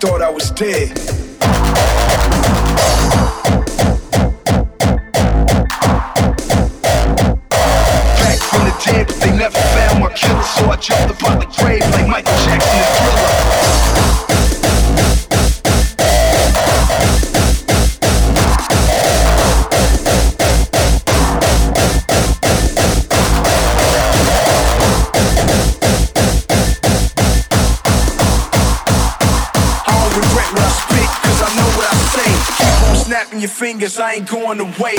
thought I was dead. Back from the dead, but they never found my killer, so I jumped upon the grave like Michael Jackson. fingers, I ain't going to wait.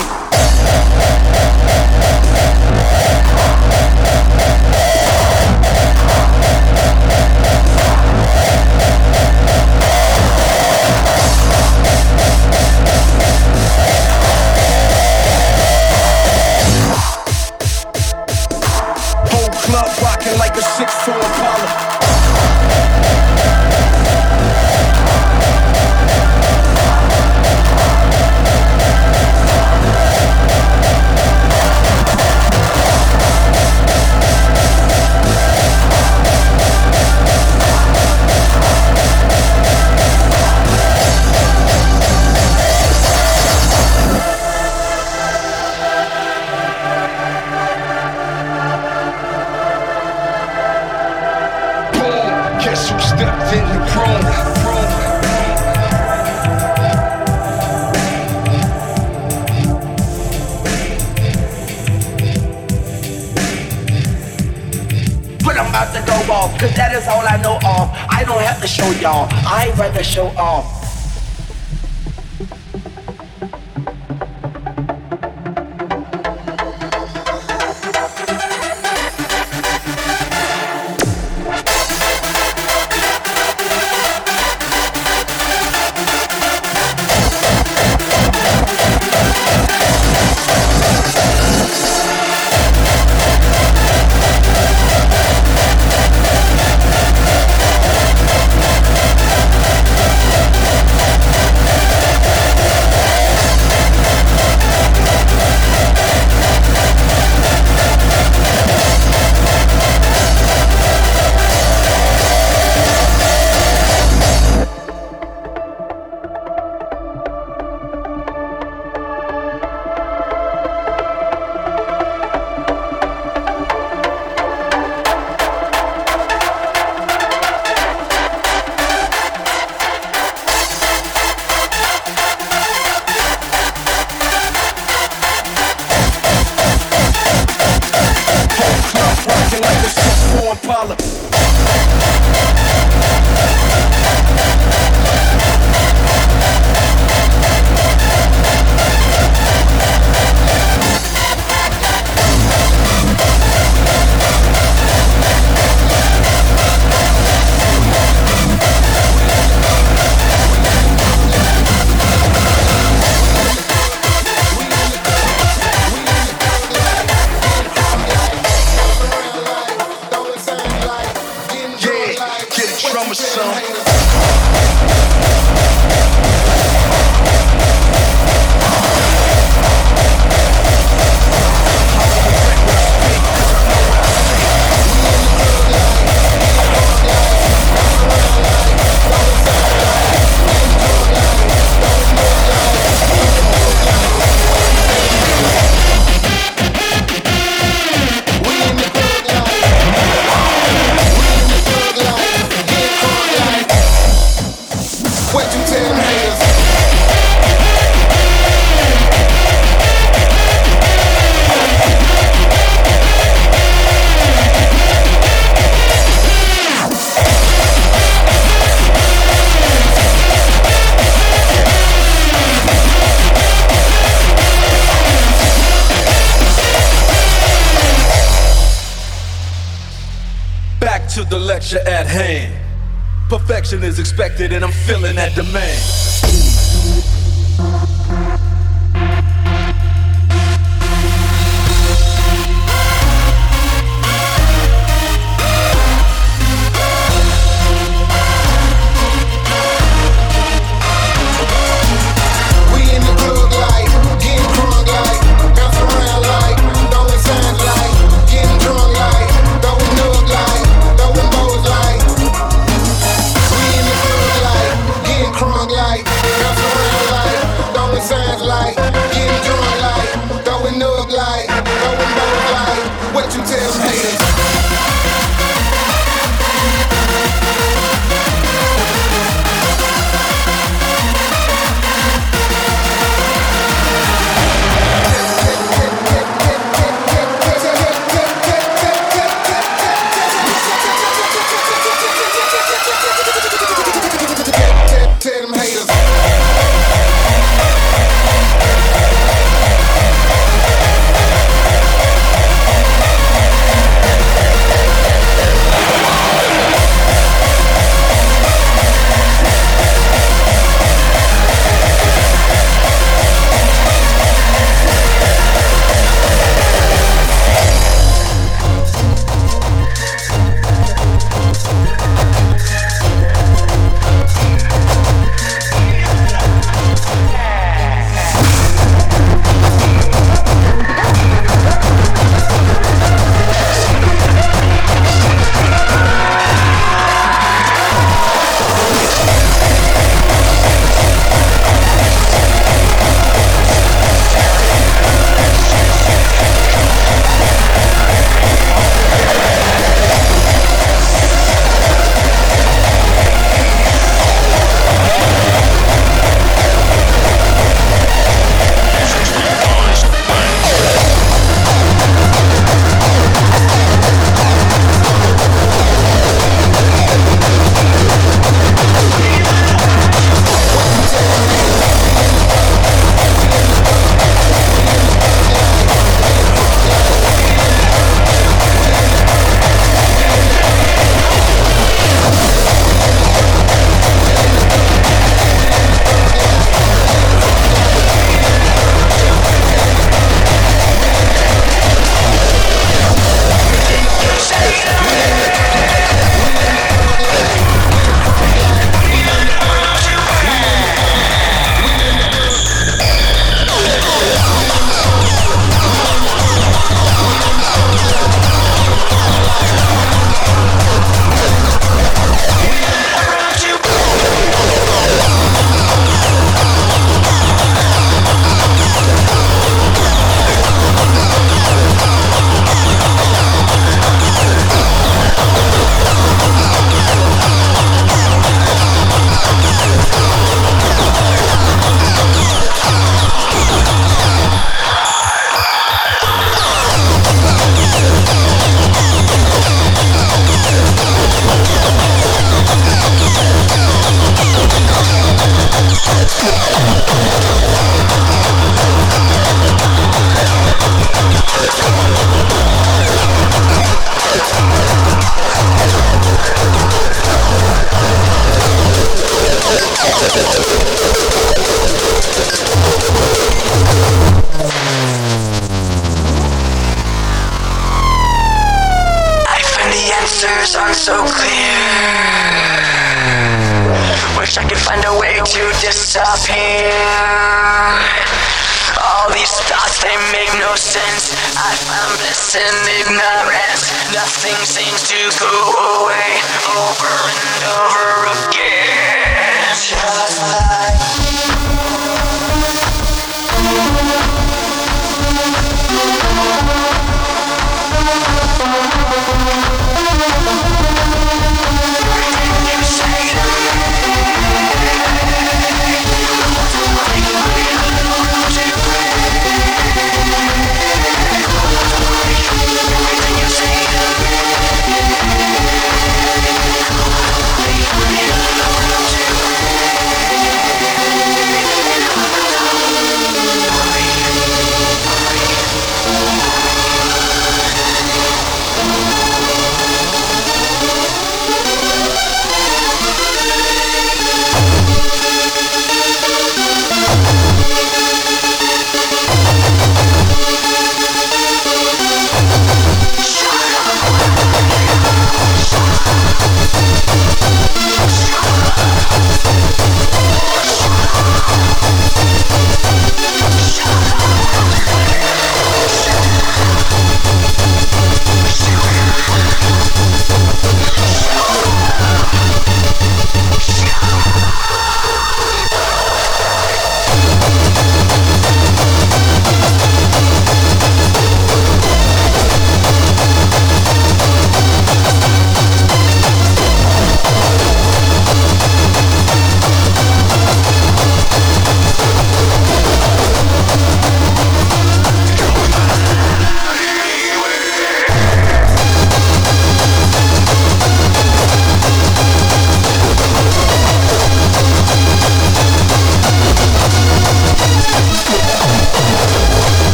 like a six four is expected, and I'm feeling that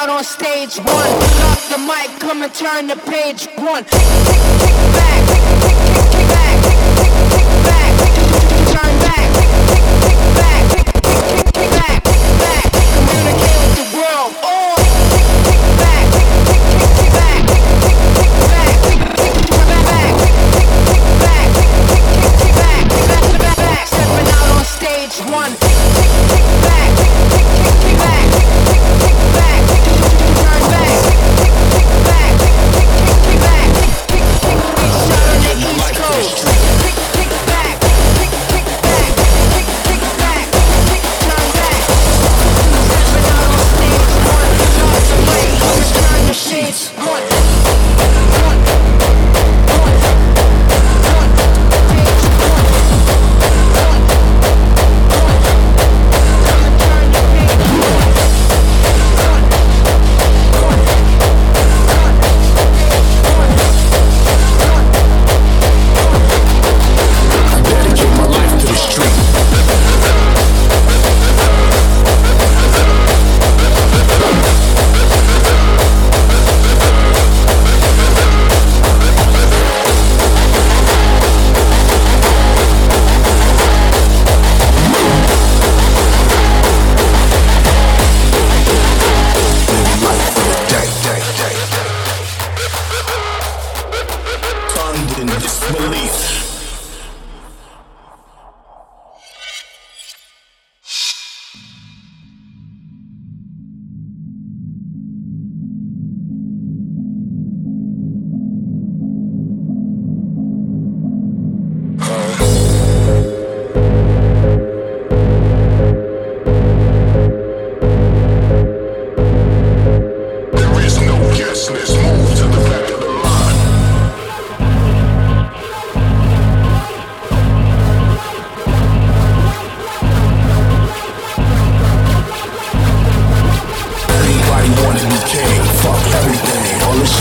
out on stage one. Drop the mic, come and turn the page one. Tick, tick, tick back, tick, tick, tick, tick back, tick, tick, tick back, tick, tick, tick, turn back, tick, tick, tick back, tick, tick, tick, tick back, tick back. Communicate with the world. Tick, tick, back, tick, tick, back, tick, tick, back, back, tick, tick, back, tick, tick, back, back, stepping out on stage one.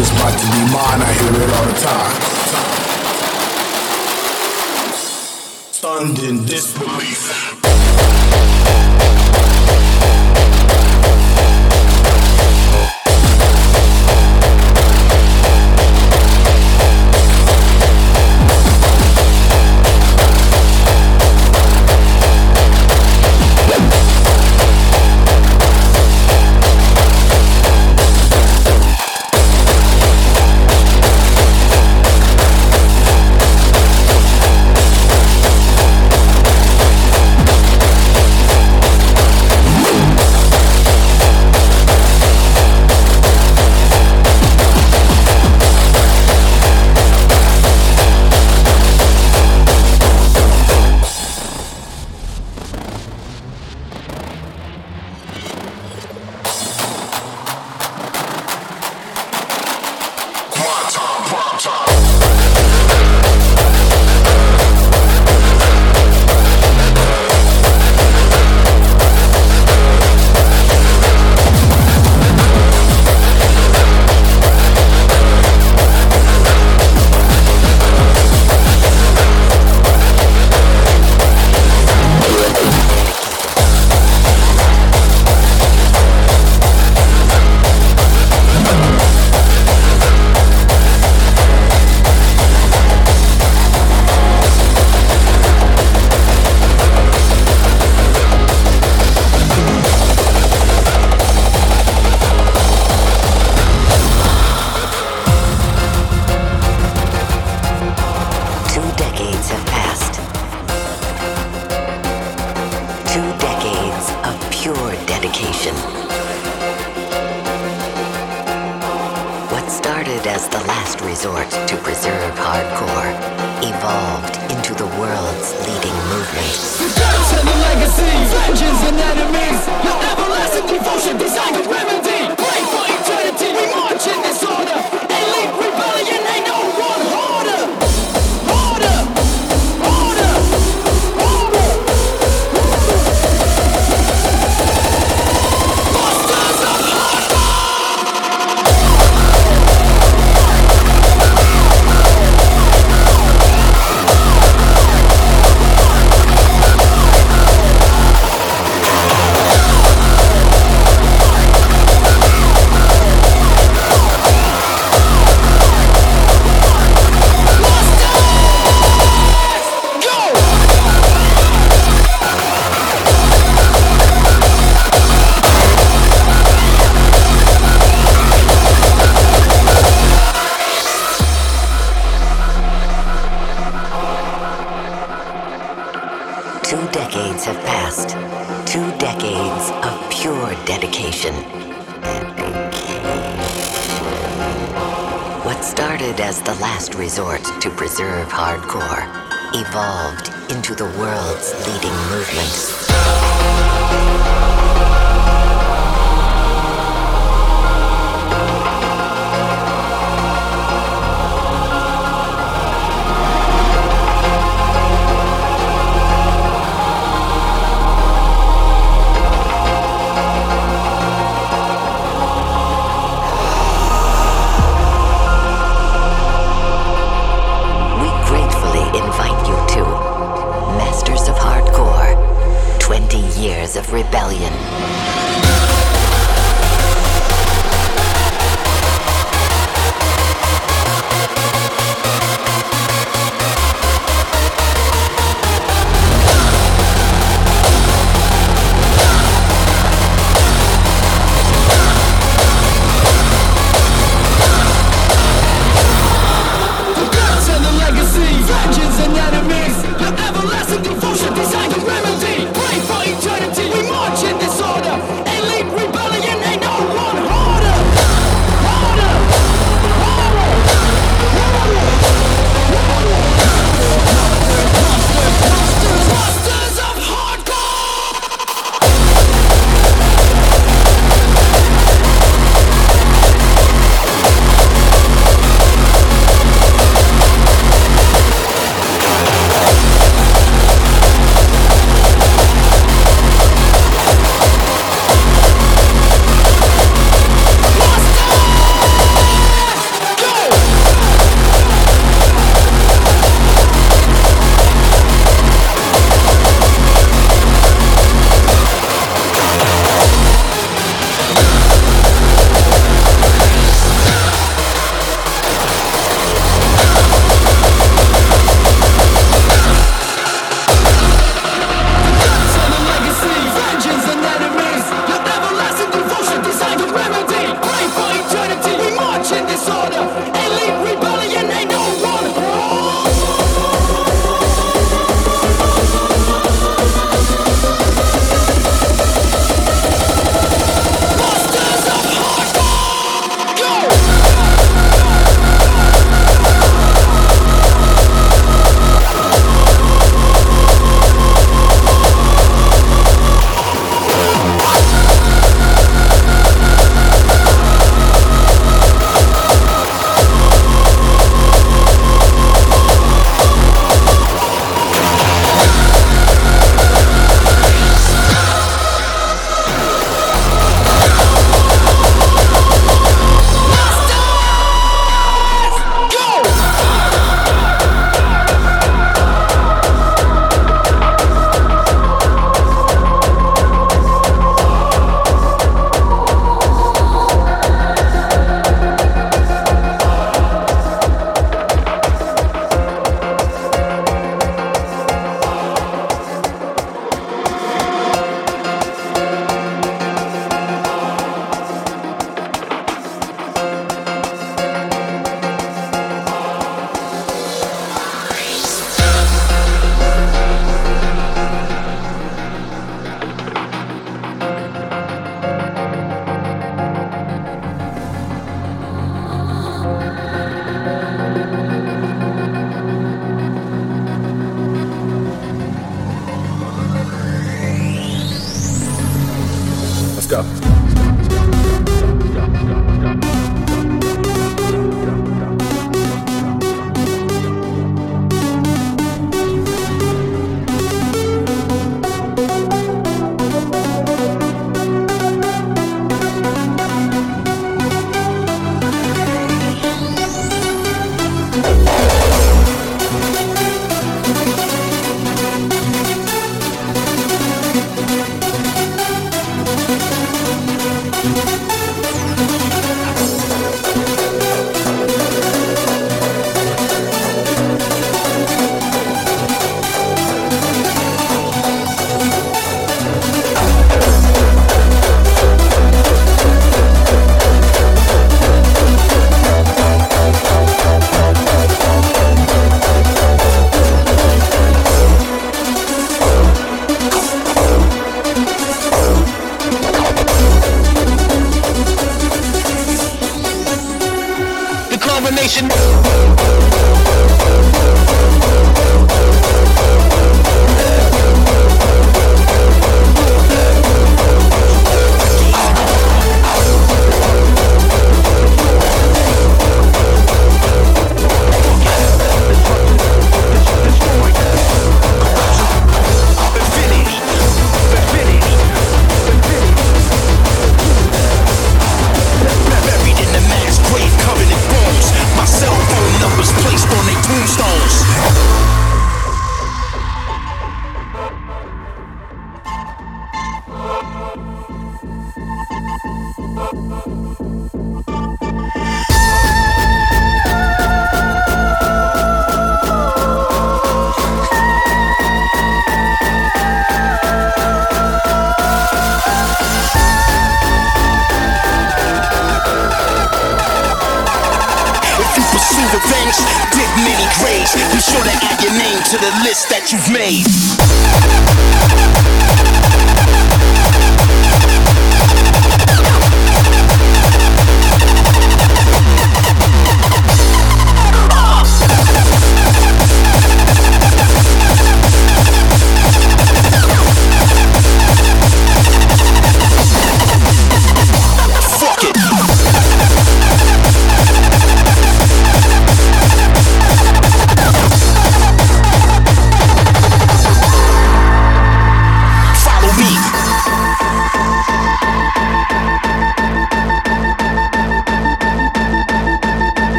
this about to be mine, I hear it all the time. Stunned in disbelief.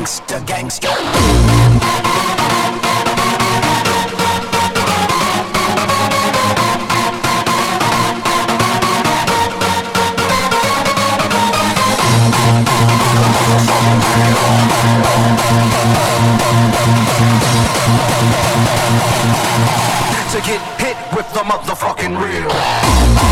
To get hit with the motherfucking real.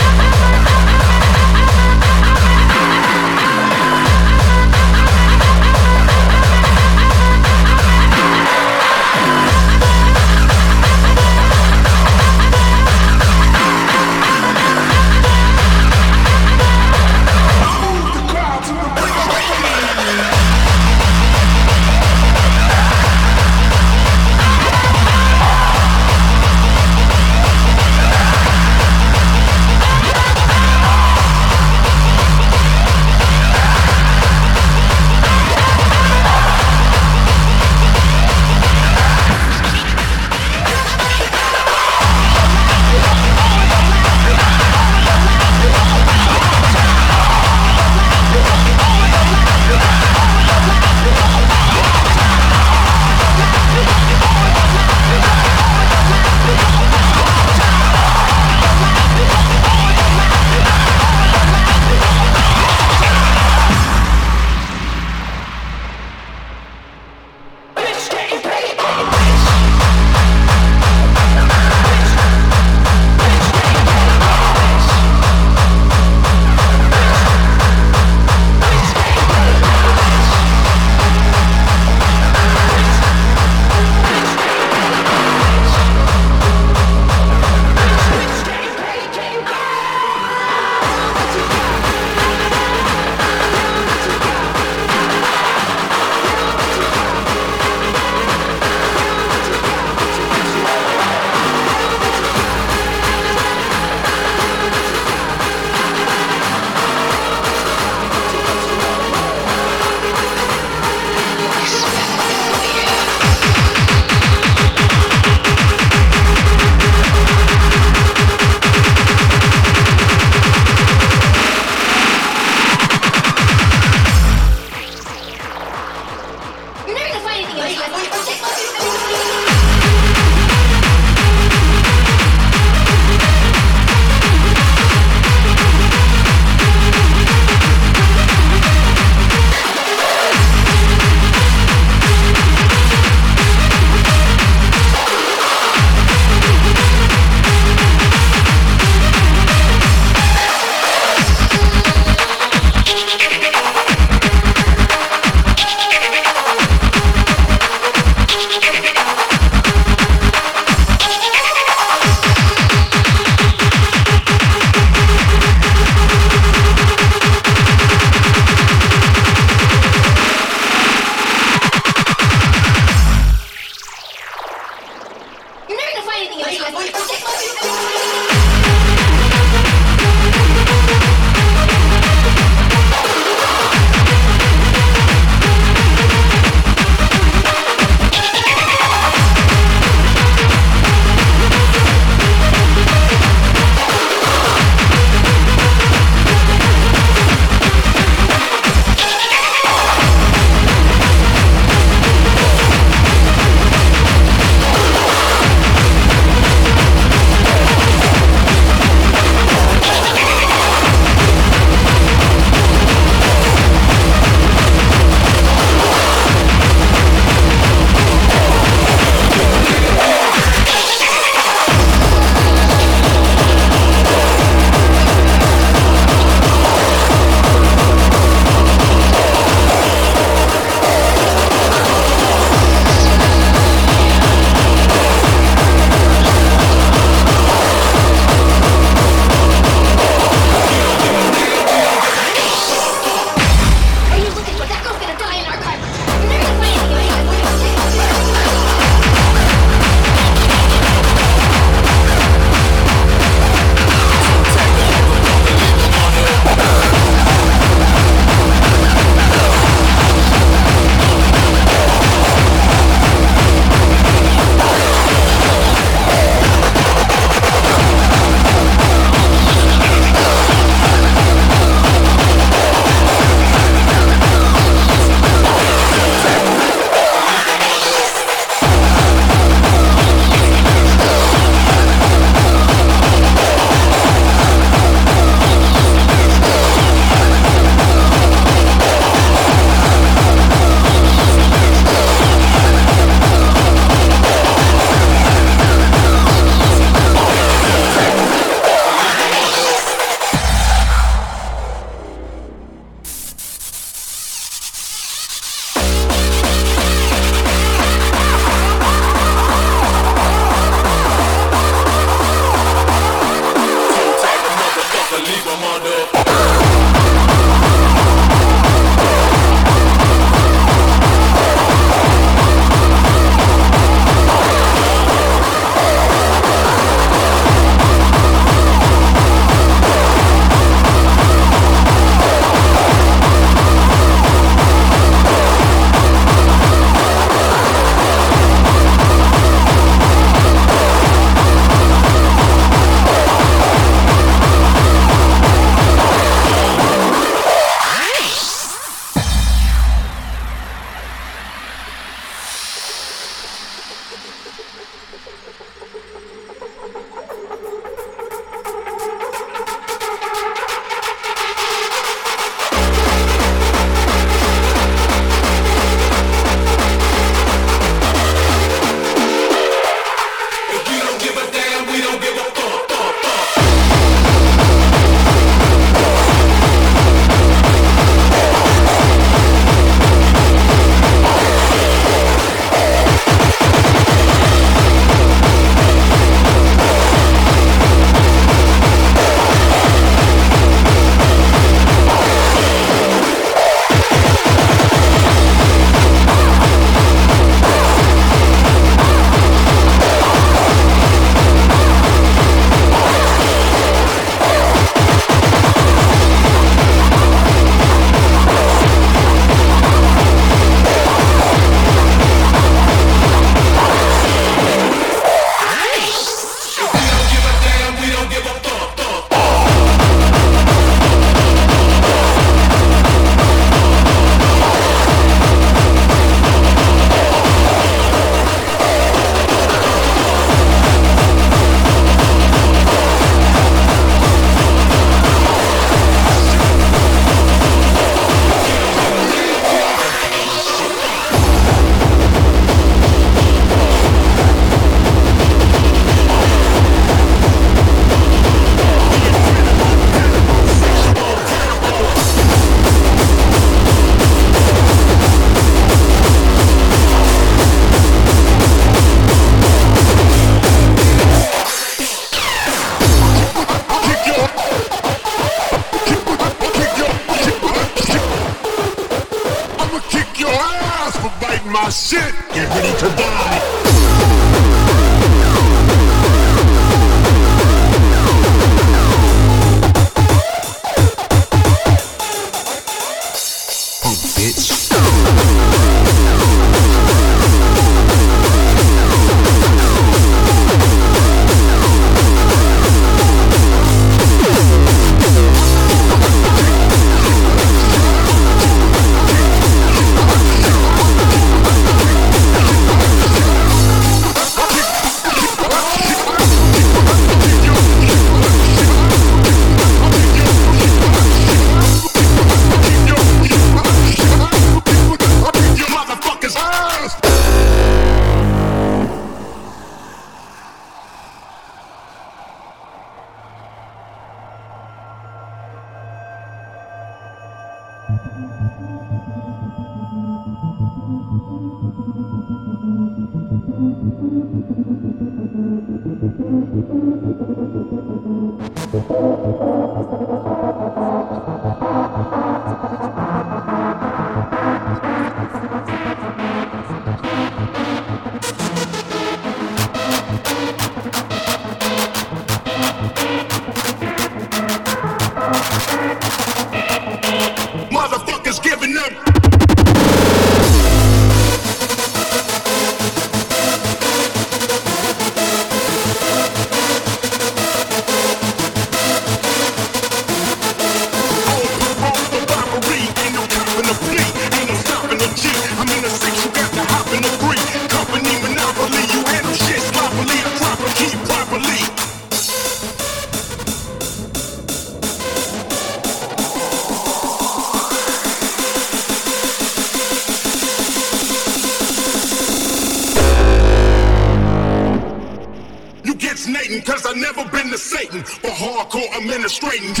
If you hear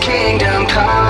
kingdom come.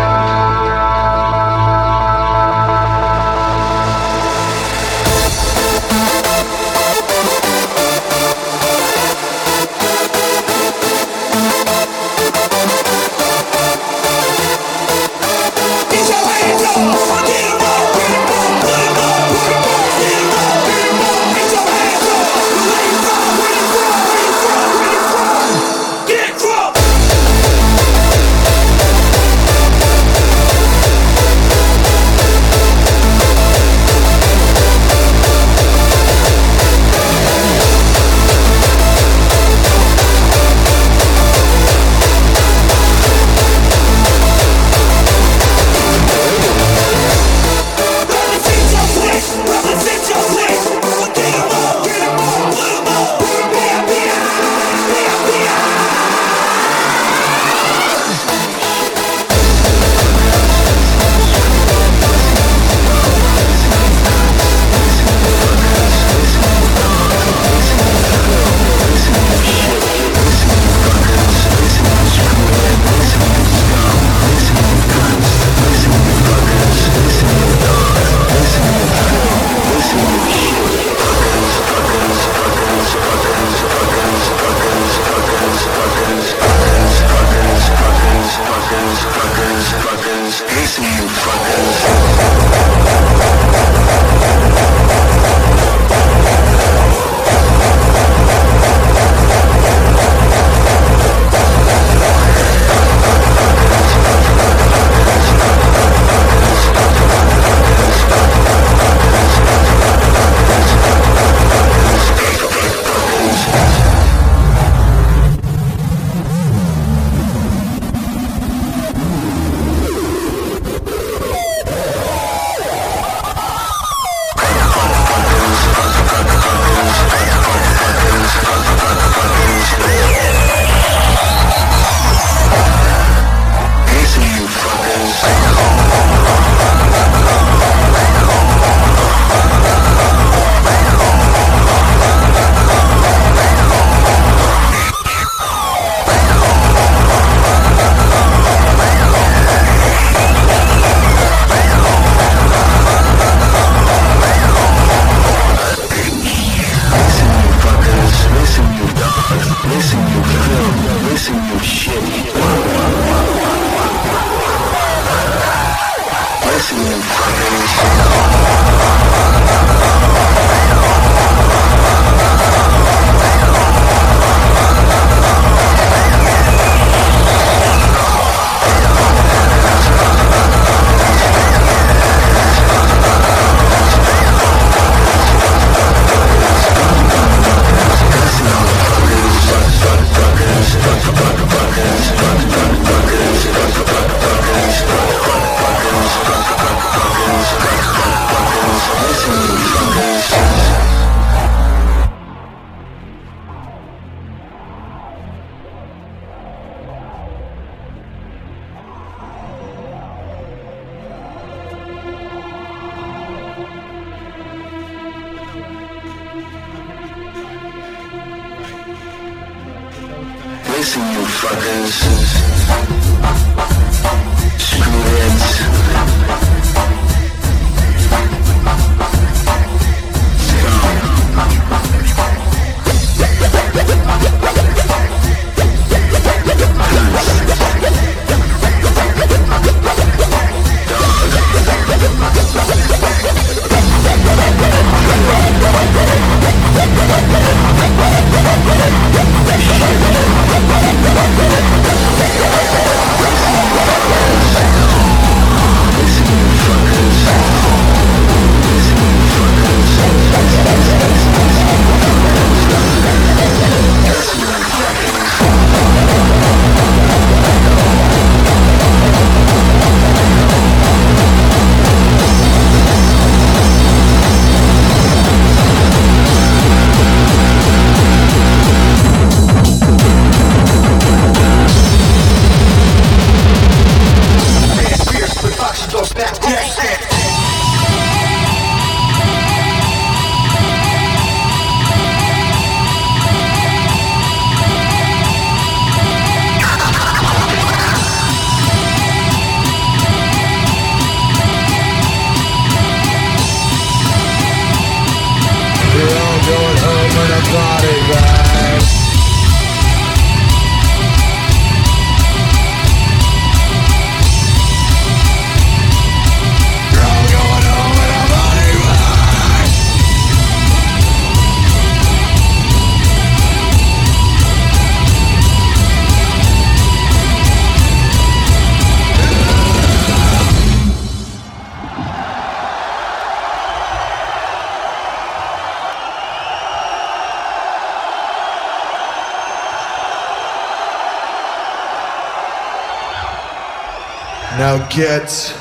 Get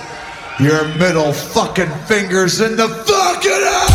your middle fucking fingers in the fucking air!